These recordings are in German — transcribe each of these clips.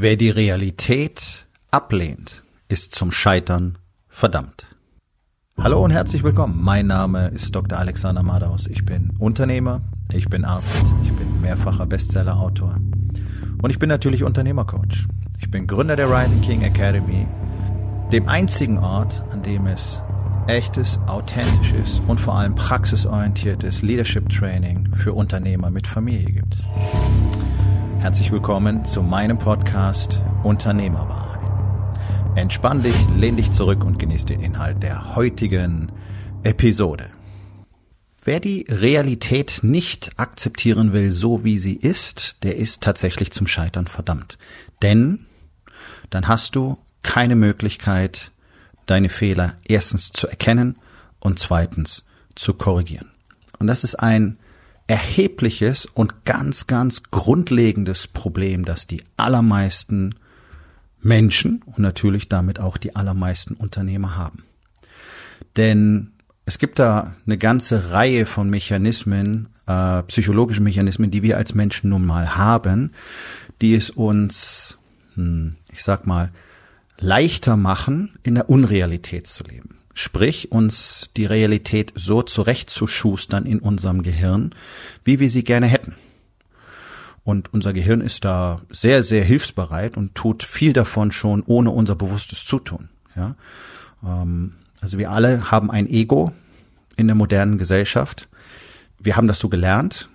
Wer die Realität ablehnt, ist zum Scheitern verdammt. Hallo und herzlich willkommen. Mein Name ist Dr. Alexander Madaus. Ich bin Unternehmer, ich bin Arzt, ich bin mehrfacher Bestsellerautor und ich bin natürlich Unternehmercoach. Ich bin Gründer der Rising King Academy, dem einzigen Ort, an dem es echtes, authentisches und vor allem praxisorientiertes Leadership Training für Unternehmer mit Familie gibt. Herzlich willkommen zu meinem Podcast Unternehmerwahrheit. Entspann dich, lehn dich zurück und genieß den Inhalt der heutigen Episode. Wer die Realität nicht akzeptieren will, so wie sie ist, der ist tatsächlich zum Scheitern verdammt. Denn dann hast du keine Möglichkeit, deine Fehler erstens zu erkennen und zweitens zu korrigieren. Und das ist ein erhebliches und ganz, ganz grundlegendes Problem, das die allermeisten Menschen und natürlich damit auch die allermeisten Unternehmer haben. Denn es gibt da eine ganze Reihe von Mechanismen, äh, psychologischen Mechanismen, die wir als Menschen nun mal haben, die es uns, hm, ich sag mal, leichter machen, in der Unrealität zu leben. Sprich, uns die Realität so zurechtzuschustern in unserem Gehirn, wie wir sie gerne hätten. Und unser Gehirn ist da sehr, sehr hilfsbereit und tut viel davon schon ohne unser bewusstes Zutun. Ja? Ähm, also wir alle haben ein Ego in der modernen Gesellschaft. Wir haben das so gelernt.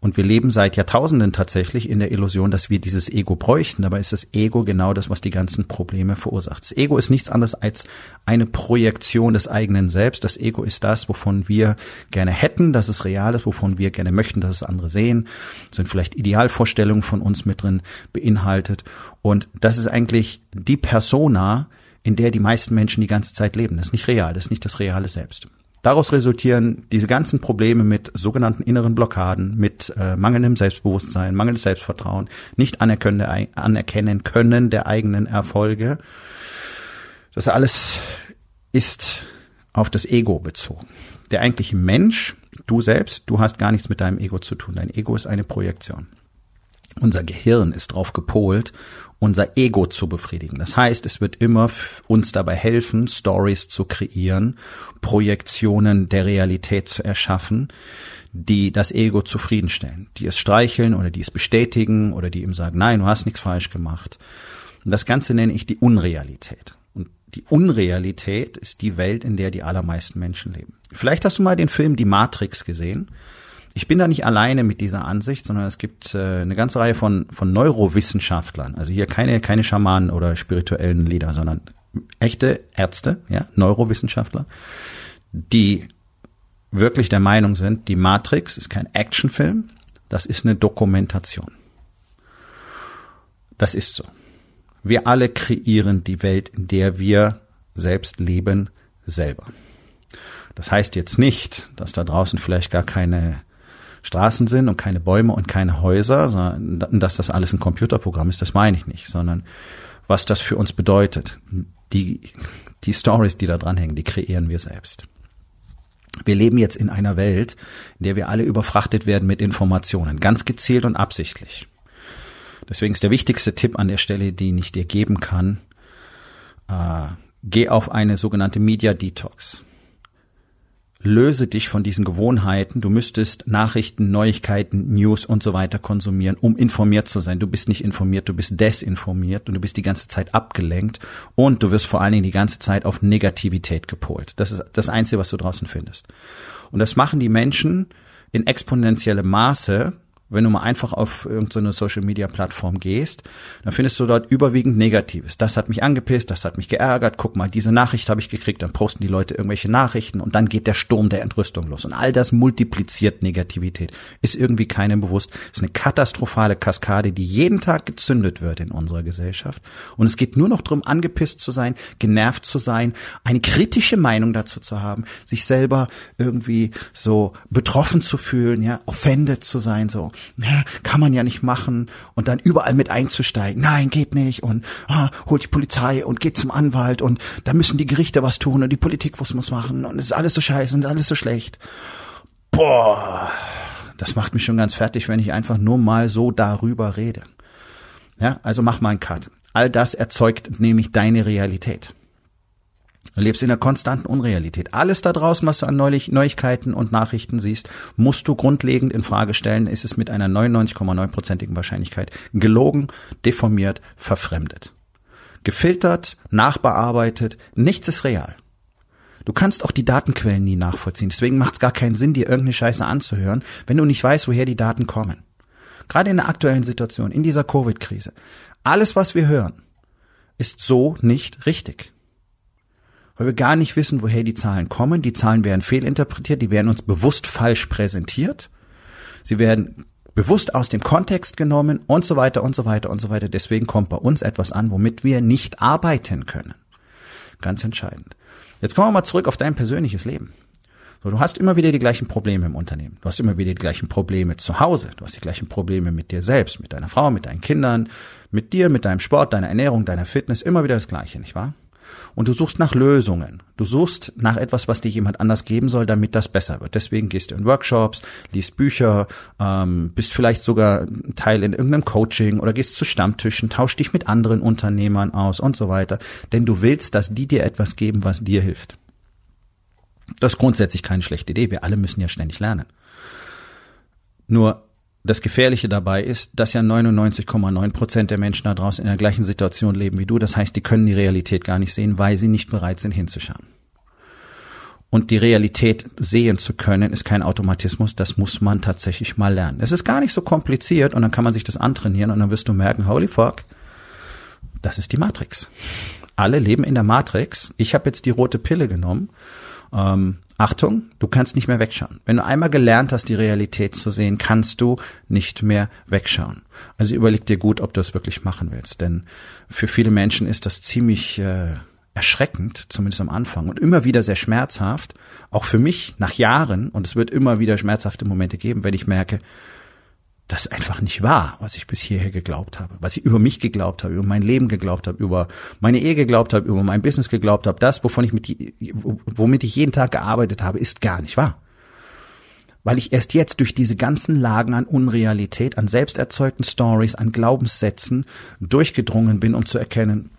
Und wir leben seit Jahrtausenden tatsächlich in der Illusion, dass wir dieses Ego bräuchten. Dabei ist das Ego genau das, was die ganzen Probleme verursacht. Das Ego ist nichts anderes als eine Projektion des eigenen Selbst. Das Ego ist das, wovon wir gerne hätten, dass es real ist, wovon wir gerne möchten, dass es andere sehen. Das sind vielleicht Idealvorstellungen von uns mit drin beinhaltet. Und das ist eigentlich die Persona, in der die meisten Menschen die ganze Zeit leben. Das ist nicht real, das ist nicht das reale Selbst. Daraus resultieren diese ganzen Probleme mit sogenannten inneren Blockaden, mit äh, mangelndem Selbstbewusstsein, mangelndes Selbstvertrauen, nicht anerkennen können der eigenen Erfolge. Das alles ist auf das Ego bezogen. Der eigentliche Mensch, du selbst, du hast gar nichts mit deinem Ego zu tun. Dein Ego ist eine Projektion. Unser Gehirn ist drauf gepolt, unser Ego zu befriedigen. Das heißt, es wird immer uns dabei helfen, Stories zu kreieren, Projektionen der Realität zu erschaffen, die das Ego zufriedenstellen, die es streicheln oder die es bestätigen oder die ihm sagen, nein, du hast nichts falsch gemacht. Und das Ganze nenne ich die Unrealität. Und die Unrealität ist die Welt, in der die allermeisten Menschen leben. Vielleicht hast du mal den Film Die Matrix gesehen. Ich bin da nicht alleine mit dieser Ansicht, sondern es gibt äh, eine ganze Reihe von, von Neurowissenschaftlern. Also hier keine, keine Schamanen oder spirituellen Lieder, sondern echte Ärzte, ja, Neurowissenschaftler, die wirklich der Meinung sind, die Matrix ist kein Actionfilm, das ist eine Dokumentation. Das ist so. Wir alle kreieren die Welt, in der wir selbst leben, selber. Das heißt jetzt nicht, dass da draußen vielleicht gar keine Straßen sind und keine Bäume und keine Häuser, sondern dass das alles ein Computerprogramm ist, das meine ich nicht, sondern was das für uns bedeutet. Die, die Stories, die da dranhängen, die kreieren wir selbst. Wir leben jetzt in einer Welt, in der wir alle überfrachtet werden mit Informationen, ganz gezielt und absichtlich. Deswegen ist der wichtigste Tipp an der Stelle, den ich dir geben kann, äh, geh auf eine sogenannte Media Detox löse dich von diesen Gewohnheiten. Du müsstest Nachrichten, Neuigkeiten, News und so weiter konsumieren, um informiert zu sein. Du bist nicht informiert, du bist desinformiert und du bist die ganze Zeit abgelenkt und du wirst vor allen Dingen die ganze Zeit auf Negativität gepolt. Das ist das Einzige, was du draußen findest. Und das machen die Menschen in exponentiellem Maße, wenn du mal einfach auf irgendeine Social Media Plattform gehst, dann findest du dort überwiegend Negatives. Das hat mich angepisst, das hat mich geärgert, guck mal, diese Nachricht habe ich gekriegt, dann posten die Leute irgendwelche Nachrichten und dann geht der Sturm der Entrüstung los. Und all das multipliziert Negativität. Ist irgendwie keinem bewusst. Ist eine katastrophale Kaskade, die jeden Tag gezündet wird in unserer Gesellschaft. Und es geht nur noch darum, angepisst zu sein, genervt zu sein, eine kritische Meinung dazu zu haben, sich selber irgendwie so betroffen zu fühlen, ja, offended zu sein, so kann man ja nicht machen und dann überall mit einzusteigen. Nein, geht nicht und ah, holt die Polizei und geht zum Anwalt und da müssen die Gerichte was tun und die Politik was muss machen und es ist alles so scheiße und alles so schlecht. Boah, das macht mich schon ganz fertig, wenn ich einfach nur mal so darüber rede. Ja, also mach mal einen Cut. All das erzeugt nämlich deine Realität. Du lebst in einer konstanten Unrealität. Alles da draußen, was du an Neuigkeiten und Nachrichten siehst, musst du grundlegend in Frage stellen. Ist es mit einer 99,9%igen Wahrscheinlichkeit gelogen, deformiert, verfremdet. Gefiltert, nachbearbeitet, nichts ist real. Du kannst auch die Datenquellen nie nachvollziehen. Deswegen macht es gar keinen Sinn, dir irgendeine Scheiße anzuhören, wenn du nicht weißt, woher die Daten kommen. Gerade in der aktuellen Situation, in dieser Covid-Krise. Alles, was wir hören, ist so nicht richtig weil wir gar nicht wissen, woher die Zahlen kommen. Die Zahlen werden fehlinterpretiert, die werden uns bewusst falsch präsentiert. Sie werden bewusst aus dem Kontext genommen und so weiter und so weiter und so weiter. Deswegen kommt bei uns etwas an, womit wir nicht arbeiten können. Ganz entscheidend. Jetzt kommen wir mal zurück auf dein persönliches Leben. So, du hast immer wieder die gleichen Probleme im Unternehmen. Du hast immer wieder die gleichen Probleme zu Hause. Du hast die gleichen Probleme mit dir selbst, mit deiner Frau, mit deinen Kindern, mit dir, mit deinem Sport, deiner Ernährung, deiner Fitness. Immer wieder das Gleiche, nicht wahr? Und du suchst nach Lösungen. Du suchst nach etwas, was dir jemand anders geben soll, damit das besser wird. Deswegen gehst du in Workshops, liest Bücher, ähm, bist vielleicht sogar Teil in irgendeinem Coaching oder gehst zu Stammtischen, tausch dich mit anderen Unternehmern aus und so weiter. Denn du willst, dass die dir etwas geben, was dir hilft. Das ist grundsätzlich keine schlechte Idee. Wir alle müssen ja ständig lernen. Nur das Gefährliche dabei ist, dass ja 99,9 Prozent der Menschen da draußen in der gleichen Situation leben wie du. Das heißt, die können die Realität gar nicht sehen, weil sie nicht bereit sind hinzuschauen. Und die Realität sehen zu können, ist kein Automatismus, das muss man tatsächlich mal lernen. Es ist gar nicht so kompliziert und dann kann man sich das antrainieren und dann wirst du merken, holy fuck, das ist die Matrix. Alle leben in der Matrix. Ich habe jetzt die rote Pille genommen. Ähm, Achtung, du kannst nicht mehr wegschauen. Wenn du einmal gelernt hast, die Realität zu sehen, kannst du nicht mehr wegschauen. Also überleg dir gut, ob du es wirklich machen willst. Denn für viele Menschen ist das ziemlich äh, erschreckend, zumindest am Anfang, und immer wieder sehr schmerzhaft. Auch für mich nach Jahren, und es wird immer wieder schmerzhafte Momente geben, wenn ich merke, das einfach nicht wahr, was ich bis hierher geglaubt habe, was ich über mich geglaubt habe, über mein Leben geglaubt habe, über meine Ehe geglaubt habe, über mein Business geglaubt habe, das, wovon ich mit, womit ich jeden Tag gearbeitet habe, ist gar nicht wahr. Weil ich erst jetzt durch diese ganzen Lagen an Unrealität, an selbsterzeugten Stories, an Glaubenssätzen durchgedrungen bin, um zu erkennen,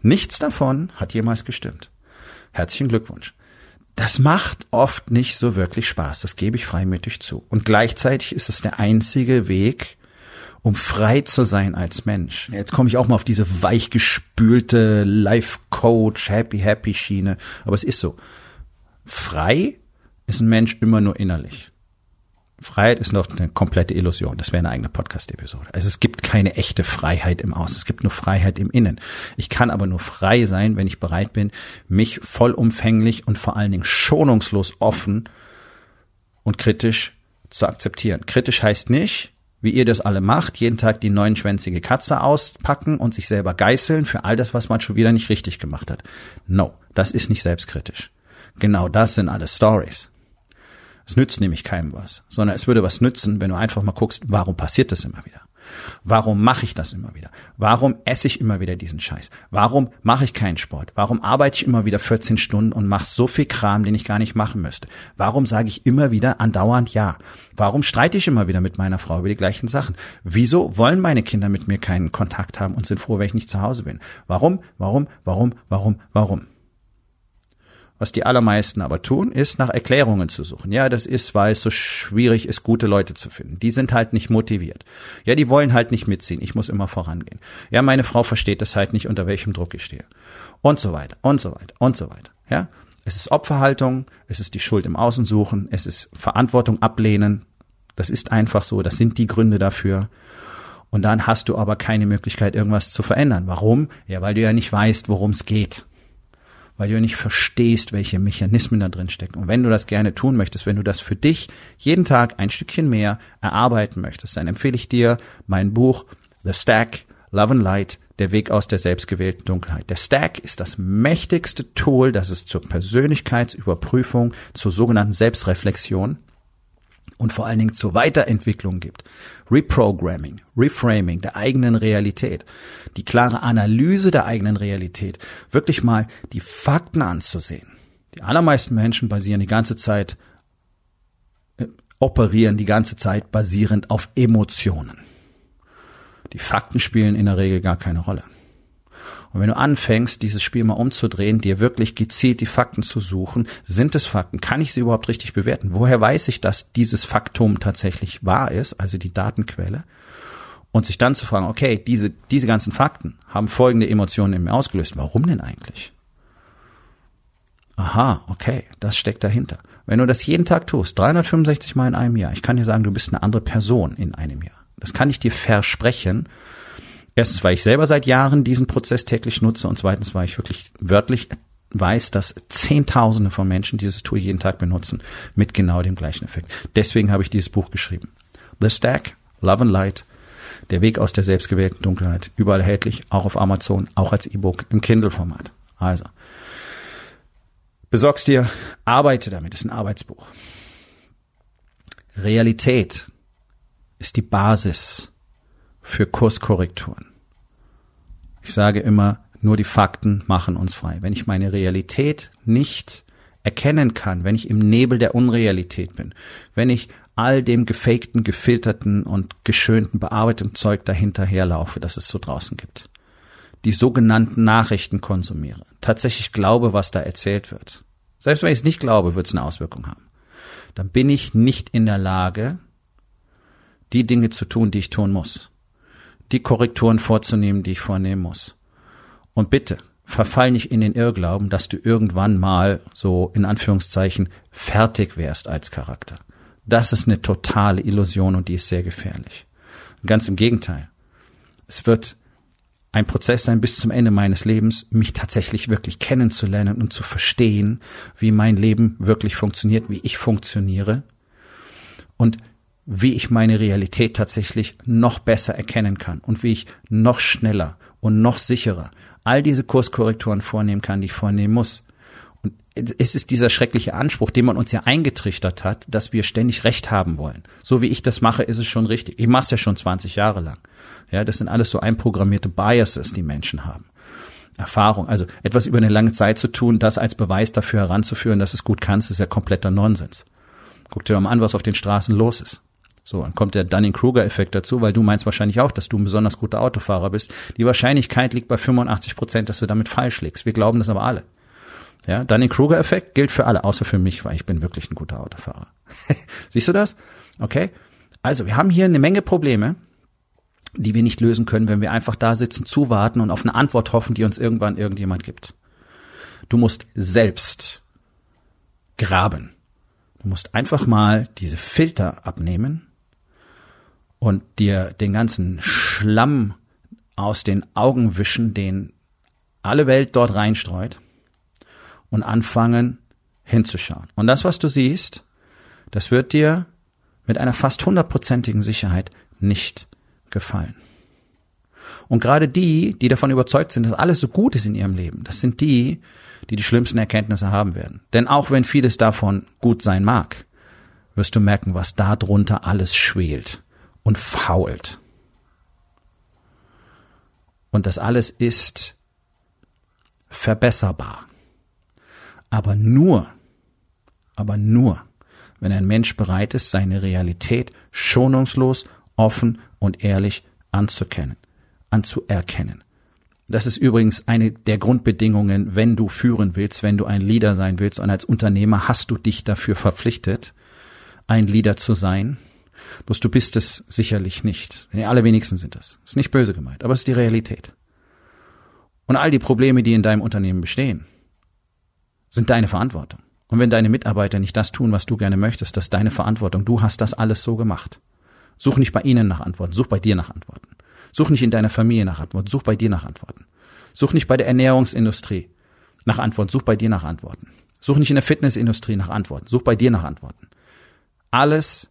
nichts davon hat jemals gestimmt. Herzlichen Glückwunsch. Das macht oft nicht so wirklich Spaß, das gebe ich freimütig zu. Und gleichzeitig ist es der einzige Weg, um frei zu sein als Mensch. Jetzt komme ich auch mal auf diese weichgespülte Life Coach, Happy Happy Schiene, aber es ist so. Frei ist ein Mensch immer nur innerlich. Freiheit ist noch eine komplette Illusion. Das wäre eine eigene Podcast-Episode. Also es gibt keine echte Freiheit im Außen. Es gibt nur Freiheit im Innen. Ich kann aber nur frei sein, wenn ich bereit bin, mich vollumfänglich und vor allen Dingen schonungslos offen und kritisch zu akzeptieren. Kritisch heißt nicht, wie ihr das alle macht, jeden Tag die neunschwänzige Katze auspacken und sich selber geißeln für all das, was man schon wieder nicht richtig gemacht hat. No, das ist nicht selbstkritisch. Genau das sind alle Stories. Es nützt nämlich keinem was, sondern es würde was nützen, wenn du einfach mal guckst, warum passiert das immer wieder? Warum mache ich das immer wieder? Warum esse ich immer wieder diesen Scheiß? Warum mache ich keinen Sport? Warum arbeite ich immer wieder 14 Stunden und mache so viel Kram, den ich gar nicht machen müsste? Warum sage ich immer wieder andauernd ja? Warum streite ich immer wieder mit meiner Frau über die gleichen Sachen? Wieso wollen meine Kinder mit mir keinen Kontakt haben und sind froh, wenn ich nicht zu Hause bin? Warum? Warum? Warum? Warum? Warum? Was die allermeisten aber tun, ist nach Erklärungen zu suchen. Ja, das ist, weil es so schwierig ist, gute Leute zu finden. Die sind halt nicht motiviert. Ja, die wollen halt nicht mitziehen. Ich muss immer vorangehen. Ja, meine Frau versteht das halt nicht, unter welchem Druck ich stehe. Und so weiter, und so weiter, und so weiter. Ja, es ist Opferhaltung, es ist die Schuld im Außen suchen, es ist Verantwortung ablehnen. Das ist einfach so. Das sind die Gründe dafür. Und dann hast du aber keine Möglichkeit, irgendwas zu verändern. Warum? Ja, weil du ja nicht weißt, worum es geht weil du nicht verstehst, welche Mechanismen da drin stecken. Und wenn du das gerne tun möchtest, wenn du das für dich jeden Tag ein Stückchen mehr erarbeiten möchtest, dann empfehle ich dir mein Buch The Stack, Love and Light, der Weg aus der selbstgewählten Dunkelheit. Der Stack ist das mächtigste Tool, das es zur Persönlichkeitsüberprüfung, zur sogenannten Selbstreflexion und vor allen Dingen zur Weiterentwicklung gibt. Reprogramming, Reframing der eigenen Realität, die klare Analyse der eigenen Realität, wirklich mal die Fakten anzusehen. Die allermeisten Menschen basieren die ganze Zeit, äh, operieren die ganze Zeit basierend auf Emotionen. Die Fakten spielen in der Regel gar keine Rolle. Und wenn du anfängst, dieses Spiel mal umzudrehen, dir wirklich gezielt die Fakten zu suchen, sind es Fakten? Kann ich sie überhaupt richtig bewerten? Woher weiß ich, dass dieses Faktum tatsächlich wahr ist, also die Datenquelle? Und sich dann zu fragen, okay, diese, diese ganzen Fakten haben folgende Emotionen in mir ausgelöst. Warum denn eigentlich? Aha, okay, das steckt dahinter. Wenn du das jeden Tag tust, 365 Mal in einem Jahr, ich kann dir sagen, du bist eine andere Person in einem Jahr. Das kann ich dir versprechen. Erstens, weil ich selber seit Jahren diesen Prozess täglich nutze und zweitens, weil ich wirklich wörtlich weiß, dass Zehntausende von Menschen dieses Tool jeden Tag benutzen mit genau dem gleichen Effekt. Deswegen habe ich dieses Buch geschrieben. The Stack, Love and Light, der Weg aus der selbstgewählten Dunkelheit. Überall erhältlich, auch auf Amazon, auch als E-Book im Kindle-Format. Also, besorgst dir, arbeite damit, ist ein Arbeitsbuch. Realität ist die Basis für Kurskorrekturen. Ich sage immer, nur die Fakten machen uns frei. Wenn ich meine Realität nicht erkennen kann, wenn ich im Nebel der Unrealität bin, wenn ich all dem gefakten, gefilterten und geschönten, bearbeiteten Zeug dahinterherlaufe, das es so draußen gibt, die sogenannten Nachrichten konsumiere, tatsächlich glaube, was da erzählt wird, selbst wenn ich es nicht glaube, wird es eine Auswirkung haben, dann bin ich nicht in der Lage, die Dinge zu tun, die ich tun muss, die Korrekturen vorzunehmen, die ich vornehmen muss. Und bitte, verfall nicht in den Irrglauben, dass du irgendwann mal so in Anführungszeichen fertig wärst als Charakter. Das ist eine totale Illusion und die ist sehr gefährlich. Ganz im Gegenteil. Es wird ein Prozess sein bis zum Ende meines Lebens, mich tatsächlich wirklich kennenzulernen und zu verstehen, wie mein Leben wirklich funktioniert, wie ich funktioniere und wie ich meine Realität tatsächlich noch besser erkennen kann und wie ich noch schneller und noch sicherer all diese Kurskorrekturen vornehmen kann, die ich vornehmen muss. Und es ist dieser schreckliche Anspruch, den man uns ja eingetrichtert hat, dass wir ständig Recht haben wollen. So wie ich das mache, ist es schon richtig. Ich mache es ja schon 20 Jahre lang. Ja, das sind alles so einprogrammierte Biases, die Menschen haben. Erfahrung, also etwas über eine lange Zeit zu tun, das als Beweis dafür heranzuführen, dass es gut kannst, ist ja kompletter Nonsens. Guck dir mal an, was auf den Straßen los ist. So, dann kommt der Dunning-Kruger-Effekt dazu, weil du meinst wahrscheinlich auch, dass du ein besonders guter Autofahrer bist. Die Wahrscheinlichkeit liegt bei 85 Prozent, dass du damit falsch liegst. Wir glauben das aber alle. Ja, Dunning-Kruger-Effekt gilt für alle, außer für mich, weil ich bin wirklich ein guter Autofahrer. Siehst du das? Okay. Also, wir haben hier eine Menge Probleme, die wir nicht lösen können, wenn wir einfach da sitzen, zuwarten und auf eine Antwort hoffen, die uns irgendwann irgendjemand gibt. Du musst selbst graben. Du musst einfach mal diese Filter abnehmen und dir den ganzen Schlamm aus den Augen wischen, den alle Welt dort reinstreut und anfangen hinzuschauen. Und das, was du siehst, das wird dir mit einer fast hundertprozentigen Sicherheit nicht gefallen. Und gerade die, die davon überzeugt sind, dass alles so gut ist in ihrem Leben, das sind die, die die schlimmsten Erkenntnisse haben werden. Denn auch wenn vieles davon gut sein mag, wirst du merken, was da drunter alles schwelt und fault. Und das alles ist verbesserbar. Aber nur, aber nur, wenn ein Mensch bereit ist, seine Realität schonungslos, offen und ehrlich anzukennen, anzuerkennen. Das ist übrigens eine der Grundbedingungen, wenn du führen willst, wenn du ein Leader sein willst. Und als Unternehmer hast du dich dafür verpflichtet, ein Leader zu sein. Bloß du bist es sicherlich nicht. Die allerwenigsten sind es. Ist nicht böse gemeint, aber es ist die Realität. Und all die Probleme, die in deinem Unternehmen bestehen, sind deine Verantwortung. Und wenn deine Mitarbeiter nicht das tun, was du gerne möchtest, das ist deine Verantwortung. Du hast das alles so gemacht. Such nicht bei ihnen nach Antworten, such bei dir nach Antworten. Such nicht in deiner Familie nach Antworten, such bei dir nach Antworten. Such nicht bei der Ernährungsindustrie nach Antworten, such bei dir nach Antworten. Such nicht in der Fitnessindustrie nach Antworten, such bei dir nach Antworten. Alles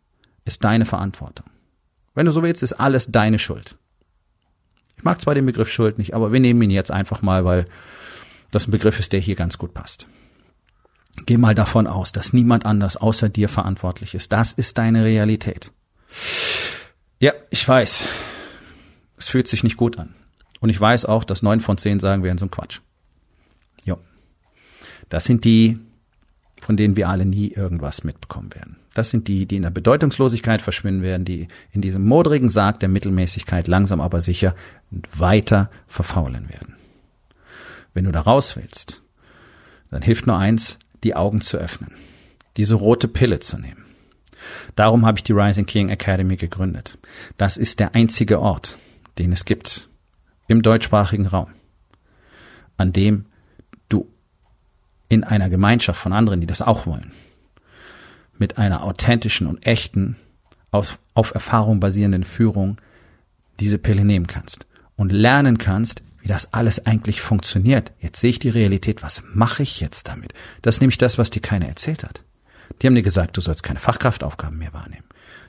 ist deine Verantwortung. Wenn du so willst, ist alles deine Schuld. Ich mag zwar den Begriff Schuld nicht, aber wir nehmen ihn jetzt einfach mal, weil das ein Begriff ist, der hier ganz gut passt. Geh mal davon aus, dass niemand anders außer dir verantwortlich ist. Das ist deine Realität. Ja, ich weiß. Es fühlt sich nicht gut an. Und ich weiß auch, dass neun von zehn sagen werden so ein Quatsch. Jo. Das sind die, von denen wir alle nie irgendwas mitbekommen werden. Das sind die, die in der Bedeutungslosigkeit verschwinden werden, die in diesem modrigen Sarg der Mittelmäßigkeit langsam aber sicher weiter verfaulen werden. Wenn du da raus willst, dann hilft nur eins, die Augen zu öffnen, diese rote Pille zu nehmen. Darum habe ich die Rising King Academy gegründet. Das ist der einzige Ort, den es gibt im deutschsprachigen Raum, an dem du in einer Gemeinschaft von anderen, die das auch wollen, mit einer authentischen und echten, auf, auf Erfahrung basierenden Führung diese Pille nehmen kannst und lernen kannst, wie das alles eigentlich funktioniert. Jetzt sehe ich die Realität. Was mache ich jetzt damit? Das ist nämlich das, was dir keiner erzählt hat. Die haben dir gesagt, du sollst keine Fachkraftaufgaben mehr wahrnehmen.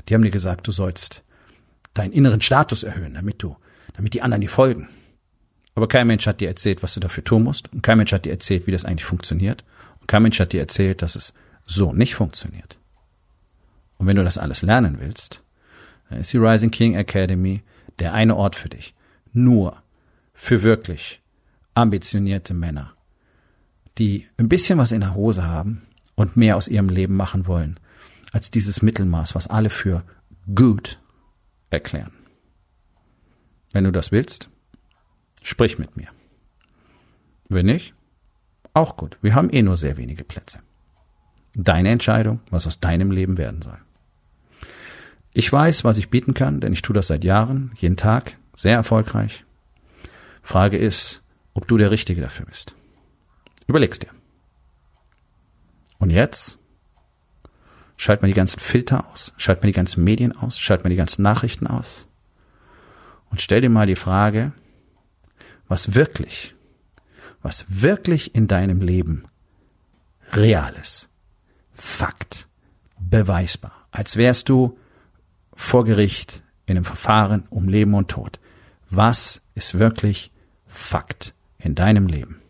Die haben dir gesagt, du sollst deinen inneren Status erhöhen, damit du, damit die anderen dir folgen. Aber kein Mensch hat dir erzählt, was du dafür tun musst. Und kein Mensch hat dir erzählt, wie das eigentlich funktioniert. Und kein Mensch hat dir erzählt, dass es so nicht funktioniert. Und wenn du das alles lernen willst, dann ist die Rising King Academy der eine Ort für dich. Nur für wirklich ambitionierte Männer, die ein bisschen was in der Hose haben und mehr aus ihrem Leben machen wollen, als dieses Mittelmaß, was alle für gut erklären. Wenn du das willst, sprich mit mir. Wenn nicht, auch gut. Wir haben eh nur sehr wenige Plätze. Deine Entscheidung, was aus deinem Leben werden soll. Ich weiß, was ich bieten kann, denn ich tue das seit Jahren, jeden Tag, sehr erfolgreich. Frage ist, ob du der Richtige dafür bist. Überleg's dir. Und jetzt? Schalt mal die ganzen Filter aus, schalt mal die ganzen Medien aus, schalt mal die ganzen Nachrichten aus. Und stell dir mal die Frage, was wirklich, was wirklich in deinem Leben real ist. Fakt. Beweisbar. Als wärst du vor Gericht in einem Verfahren um Leben und Tod. Was ist wirklich Fakt in deinem Leben?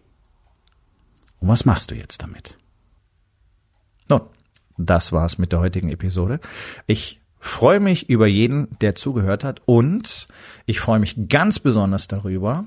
Und was machst du jetzt damit? Nun, das war's mit der heutigen Episode. Ich freue mich über jeden, der zugehört hat und ich freue mich ganz besonders darüber,